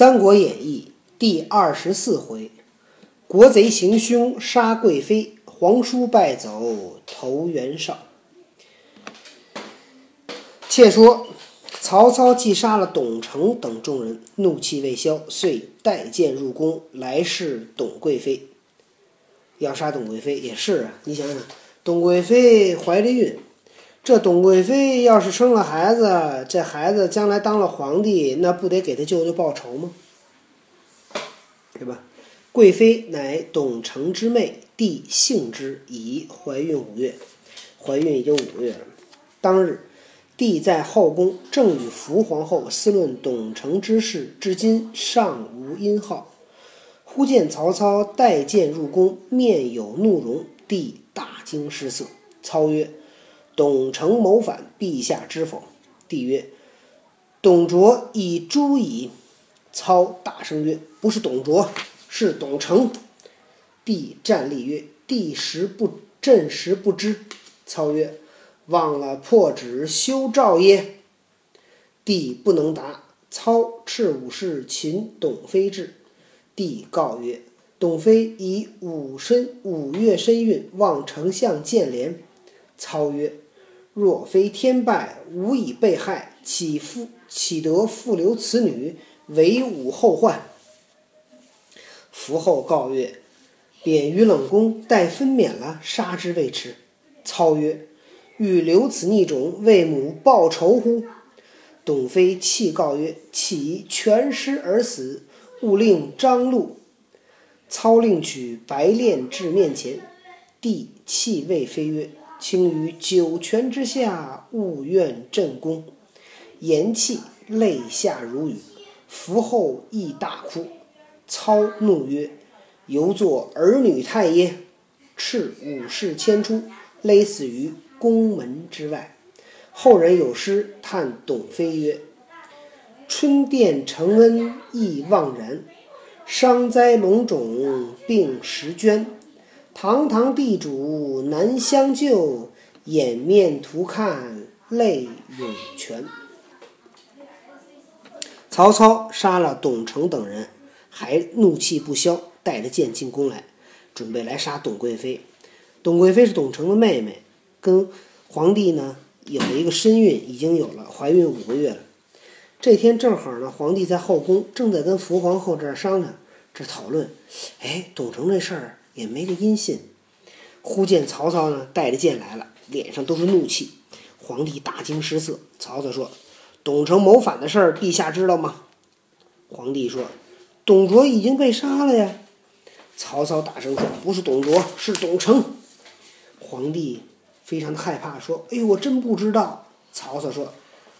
三国演义》第二十四回：国贼行凶杀贵妃，皇叔败走投袁绍。且说曹操既杀了董承等众人，怒气未消，遂带剑入宫来试董贵妃。要杀董贵妃也是啊，你想想，董贵妃怀着孕。这董贵妃要是生了孩子，这孩子将来当了皇帝，那不得给他舅舅报仇吗？对吧？贵妃乃董承之妹，帝幸之，已怀孕五月，怀孕已经五个月了。当日，帝在后宫，正与福皇后私论董承之事，至今尚无音号。忽见曹操带剑入宫，面有怒容，帝大惊失色。操曰。董承谋反，陛下知否？帝曰：“董卓以诛矣。”操大声曰：“不是董卓，是董承。”帝站立曰：“帝实不朕实不知。”操曰：“忘了破纸修诏耶？”帝不能答。操斥武士擒董妃至。帝告曰：“董妃以五身五月身孕，望丞相见怜。”操曰。若非天败，吾已被害，岂复岂得复留此女，为吾后患？伏后告曰：“贬于冷宫，待分娩了，杀之未迟。”操曰：“欲留此逆种，为母报仇乎？”董妃泣告曰：“岂全尸而死，勿令张禄。”操令取白练至面前，帝泣谓妃曰。卿于九泉之下，勿怨朕功。言讫，泪下如雨。伏后亦大哭。操怒曰：“犹作儿女态耶？”斥武士牵出，勒死于宫门之外。后人有诗叹董妃曰：“春殿承恩意盎然，伤灾龙种并时捐。”堂堂地主难相救，掩面图看泪涌泉。曹操杀了董承等人，还怒气不消，带着剑进宫来，准备来杀董贵妃。董贵妃是董承的妹妹，跟皇帝呢有了一个身孕，已经有了怀孕五个月了。这天正好呢，皇帝在后宫，正在跟福皇后这儿商量，这讨论，哎，董承这事儿。也没个音信。忽见曹操呢，带着剑来了，脸上都是怒气。皇帝大惊失色。曹操说：“董承谋反的事儿，陛下知道吗？”皇帝说：“董卓已经被杀了呀。”曹操大声说：“不是董卓，是董承。”皇帝非常的害怕，说：“哎呦，我真不知道。”曹操说：“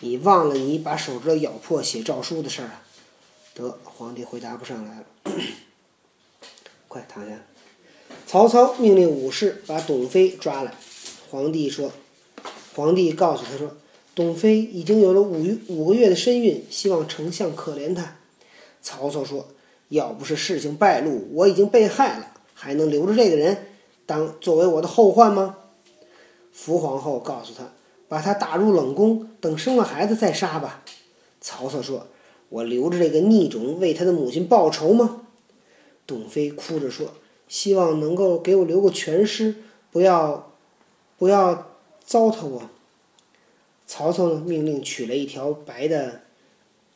你忘了你把手指头咬破写诏书的事儿了？”得，皇帝回答不上来了。快躺下。曹操命令武士把董妃抓来。皇帝说：“皇帝告诉他说，董妃已经有了五五个月的身孕，希望丞相可怜她。”曹操说：“要不是事情败露，我已经被害了，还能留着这个人当作为我的后患吗？”福皇后告诉他：“把他打入冷宫，等生了孩子再杀吧。”曹操说：“我留着这个逆种为他的母亲报仇吗？”董妃哭着说。希望能够给我留个全尸，不要，不要糟蹋我。曹操呢，命令取了一条白的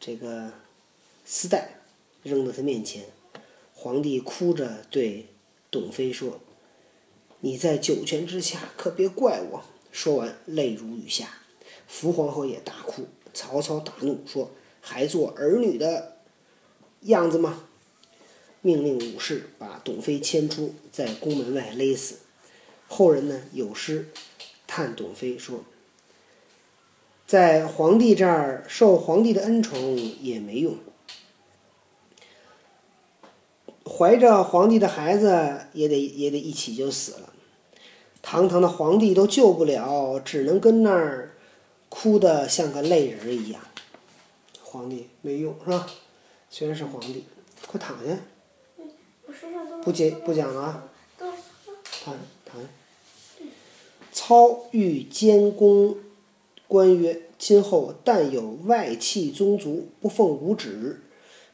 这个丝带，扔到他面前。皇帝哭着对董妃说：“你在九泉之下，可别怪我。”说完，泪如雨下。福皇后也大哭。曹操大怒，说：“还做儿女的样子吗？”命令武士把董妃牵出，在宫门外勒死。后人呢有诗叹董妃说：“在皇帝这儿受皇帝的恩宠也没用，怀着皇帝的孩子也得也得一起就死了。堂堂的皇帝都救不了，只能跟那儿哭得像个泪人一样。皇帝没用是吧？虽然是皇帝，快躺下。”不讲不讲了啊！躺躺下。操欲监公官曰：“今后但有外戚宗族不奉吾旨，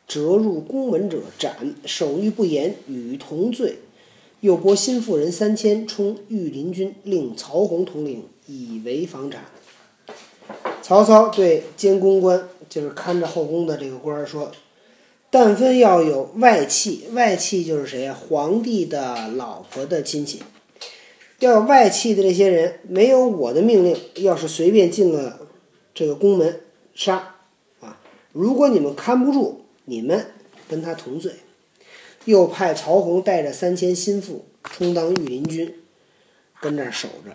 折入宫门者斩，手谕不严，与同罪。又拨新妇人三千，充御林军，令曹洪统领，以为防斩。曹操对监宫官，就是看着后宫的这个官儿说：“但分要有外戚，外戚就是谁呀？皇帝的老婆的亲戚。要有外戚的这些人，没有我的命令，要是随便进了这个宫门，杀啊！如果你们看不住，你们跟他同罪。”又派曹洪带着三千心腹充当御林军，跟那儿守着。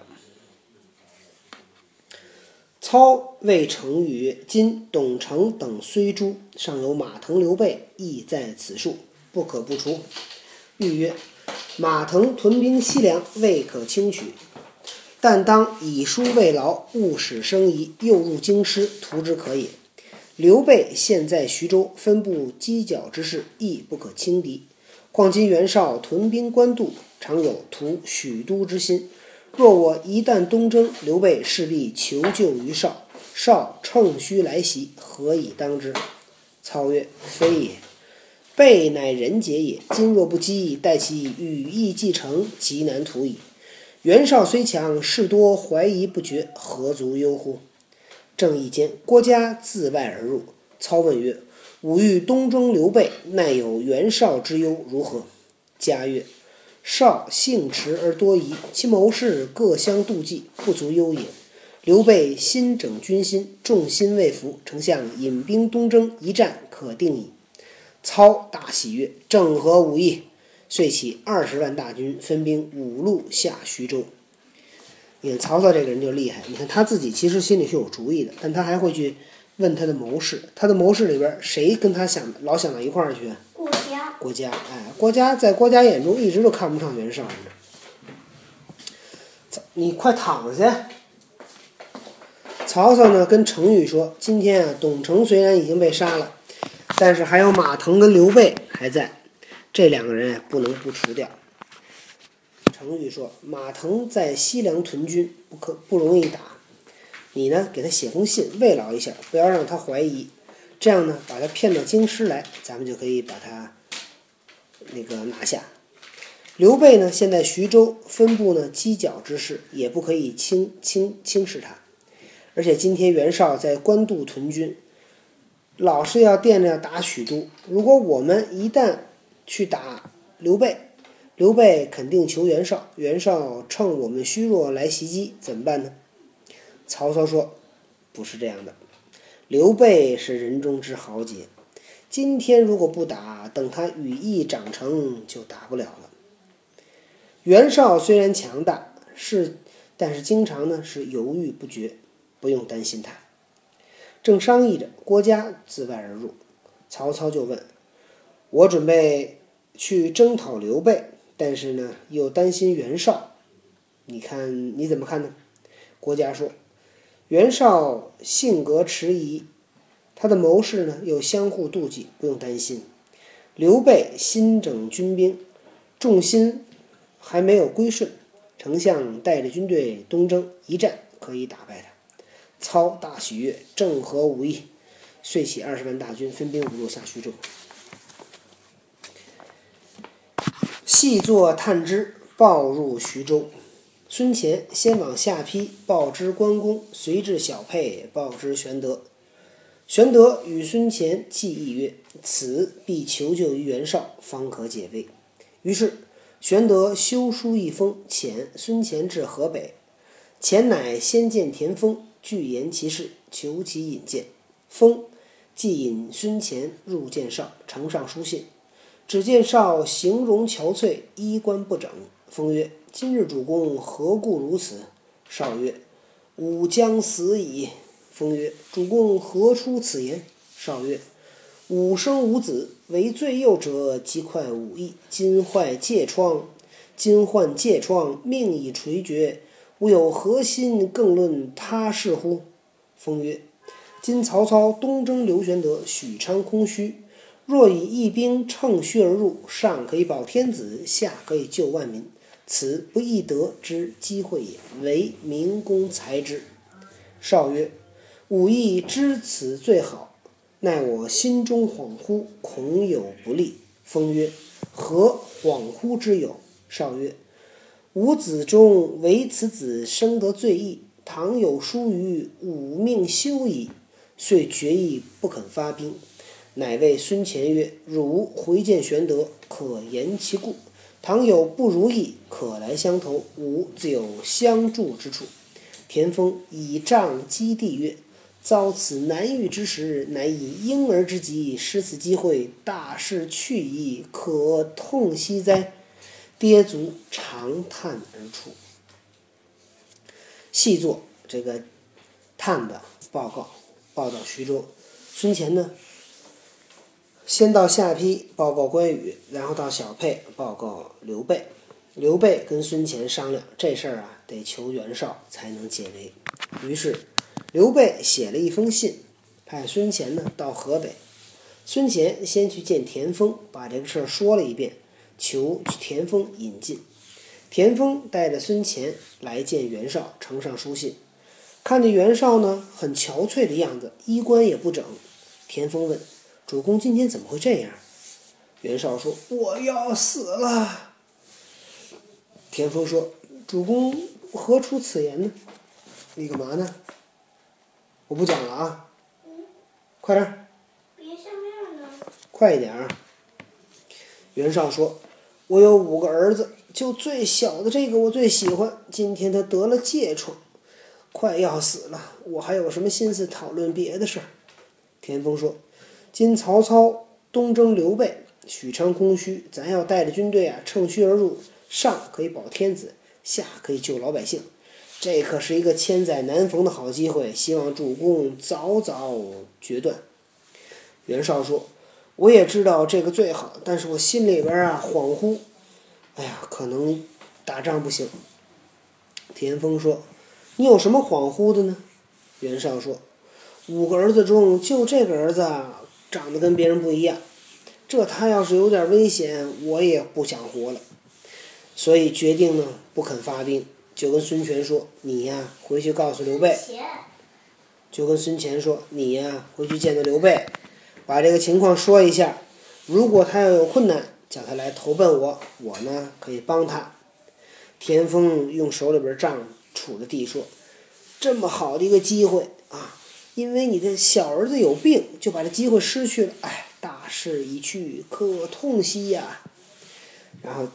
操谓程昱曰：“今董承等虽诛，尚有马腾、刘备，亦在此数，不可不除。”欲曰：“马腾屯兵西凉，未可轻取，但当以书慰劳，勿使生疑，诱入京师，图之可也。刘备现在徐州，分布犄角之势，亦不可轻敌。”况今袁绍屯兵官渡，常有图许都之心。若我一旦东征，刘备势必求救于绍，绍乘虚来袭，何以当之？操曰：“非也。备乃人杰也。今若不击，待其羽翼既成，极难图矣。袁绍虽强，事多怀疑不决，何足忧乎？”正义间，郭嘉自外而入。操问曰。吾欲东征刘备，奈有袁绍之忧，如何？嘉曰：绍性迟而多疑，其谋士各相妒忌，不足忧也。刘备新整军心，众心未服，丞相引兵东征，一战可定矣。操大喜曰：正合吾意。遂起二十万大军，分兵五路下徐州。你看曹操这个人就厉害，你看他自己其实心里是有主意的，但他还会去。问他的谋士，他的谋士里边谁跟他想老想到一块儿去？郭嘉。哎，郭嘉在郭嘉眼中一直都看不上袁绍。你快躺下。曹操呢跟程昱说：“今天啊，董承虽然已经被杀了，但是还有马腾跟刘备还在，这两个人不能不除掉。”程昱说：“马腾在西凉屯军，不可不容易打。”你呢？给他写封信慰劳一下，不要让他怀疑。这样呢，把他骗到京师来，咱们就可以把他那个拿下。刘备呢，现在徐州分布呢犄角之势，也不可以轻轻轻视他。而且今天袁绍在官渡屯军，老是要惦着要打许都。如果我们一旦去打刘备，刘备肯定求袁绍，袁绍趁我们虚弱来袭击，怎么办呢？曹操说：“不是这样的，刘备是人中之豪杰。今天如果不打，等他羽翼长成，就打不了了。袁绍虽然强大，是，但是经常呢是犹豫不决，不用担心他。正商议着，郭嘉自外而入，曹操就问：‘我准备去征讨刘备，但是呢又担心袁绍，你看你怎么看呢？’郭嘉说。”袁绍性格迟疑，他的谋士呢又相互妒忌，不用担心。刘备新整军兵，重心还没有归顺，丞相带着军队东征，一战可以打败他。操大喜悦，正合吾意，遂起二十万大军，分兵五路下徐州。细作探知，报入徐州。孙乾先往下邳报之关公，随至小沛报之玄德。玄德与孙乾计议曰：“此必求救于袁绍，方可解危。”于是玄德修书一封，遣孙乾至河北。乾乃先见田丰，具言其事，求其引荐。丰即引孙乾入见绍，呈上书信。只见绍形容憔悴，衣冠不整。封曰：今日主公何故如此？少曰：“吾将死矣。”封曰：“主公何出此言？”少曰：“吾生无子，为最幼者，即快武艺。今坏疥疮，今患疥疮，命已垂绝，吾有何心更论他事乎？”封曰：“今曹操东征刘玄德，许昌空虚，若以一兵乘虚而入，上可以保天子，下可以救万民。”此不易得之机会也，唯明公才之。少曰：“吾亦知此最好，奈我心中恍惚，恐有不利。”风曰：“何恍惚之有？”少曰：“吾子中唯此子生得最异，倘有疏于，吾命休矣。”遂决意不肯发兵。乃谓孙乾曰：“汝回见玄德，可言其故。倘有不如意，可来相投，吾自有相助之处。”田丰以杖击地曰：“遭此难遇之时，乃以婴儿之急，失此机会，大事去矣，可痛惜哉！”跌足长叹而出。细作这个探的报告，报道徐州。孙乾呢？先到下邳报告关羽，然后到小沛报告刘备。刘备跟孙乾商量这事儿啊，得求袁绍才能解围。于是刘备写了一封信，派孙乾呢到河北。孙乾先去见田丰，把这个事儿说了一遍，求田丰引进。田丰带着孙乾来见袁绍，呈上书信。看着袁绍呢，很憔悴的样子，衣冠也不整。田丰问。主公今天怎么会这样？袁绍说：“我要死了。”田丰说：“主公何出此言呢？你干嘛呢？我不讲了啊！快点儿！别上面呢。快一点儿！”袁绍说：“我有五个儿子，就最小的这个我最喜欢。今天他得了疥疮，快要死了。我还有什么心思讨论别的事儿？”田丰说。今曹操东征刘备，许昌空虚，咱要带着军队啊，乘虚而入，上可以保天子，下可以救老百姓，这可是一个千载难逢的好机会，希望主公早早决断。袁绍说：“我也知道这个最好，但是我心里边啊恍惚，哎呀，可能打仗不行。”田丰说：“你有什么恍惚的呢？”袁绍说：“五个儿子中，就这个儿子。”长得跟别人不一样，这他要是有点危险，我也不想活了。所以决定呢，不肯发兵，就跟孙权说：“你呀，回去告诉刘备。”就跟孙权说：“你呀，回去见到刘备，把这个情况说一下。如果他要有困难，叫他来投奔我，我呢可以帮他。”田丰用手里边杖杵着地说：“这么好的一个机会啊！”因为你的小儿子有病，就把这机会失去了。哎，大势已去，可痛惜呀！然后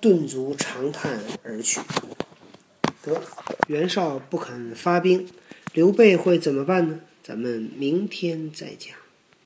顿足长叹而去。得，袁绍不肯发兵，刘备会怎么办呢？咱们明天再讲。